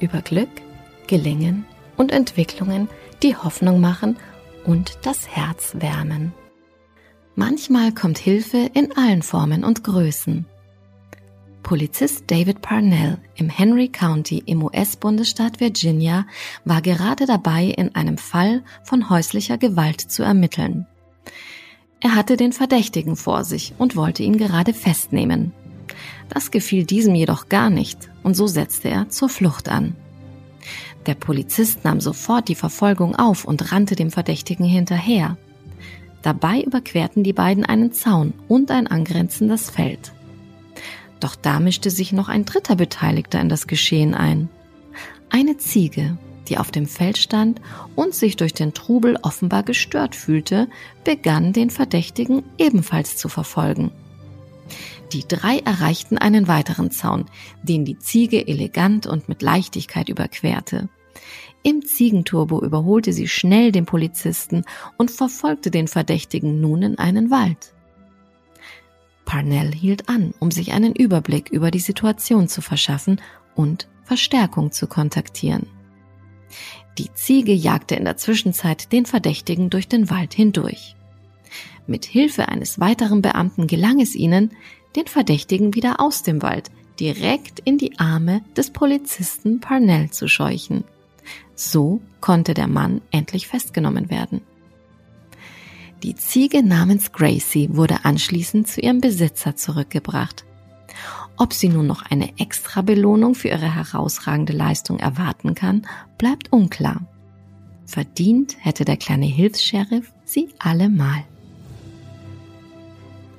über Glück, Gelingen und Entwicklungen, die Hoffnung machen und das Herz wärmen. Manchmal kommt Hilfe in allen Formen und Größen. Polizist David Parnell im Henry County im US-Bundesstaat Virginia war gerade dabei, in einem Fall von häuslicher Gewalt zu ermitteln. Er hatte den Verdächtigen vor sich und wollte ihn gerade festnehmen. Das gefiel diesem jedoch gar nicht und so setzte er zur Flucht an. Der Polizist nahm sofort die Verfolgung auf und rannte dem Verdächtigen hinterher. Dabei überquerten die beiden einen Zaun und ein angrenzendes Feld. Doch da mischte sich noch ein dritter Beteiligter in das Geschehen ein. Eine Ziege, die auf dem Feld stand und sich durch den Trubel offenbar gestört fühlte, begann den Verdächtigen ebenfalls zu verfolgen. Die drei erreichten einen weiteren Zaun, den die Ziege elegant und mit Leichtigkeit überquerte. Im Ziegenturbo überholte sie schnell den Polizisten und verfolgte den Verdächtigen nun in einen Wald. Parnell hielt an, um sich einen Überblick über die Situation zu verschaffen und Verstärkung zu kontaktieren. Die Ziege jagte in der Zwischenzeit den Verdächtigen durch den Wald hindurch. Mit Hilfe eines weiteren Beamten gelang es ihnen, den Verdächtigen wieder aus dem Wald direkt in die Arme des Polizisten Parnell zu scheuchen. So konnte der Mann endlich festgenommen werden. Die Ziege namens Gracie wurde anschließend zu ihrem Besitzer zurückgebracht. Ob sie nun noch eine extra Belohnung für ihre herausragende Leistung erwarten kann, bleibt unklar. Verdient hätte der kleine Hilfs-Sheriff sie allemal.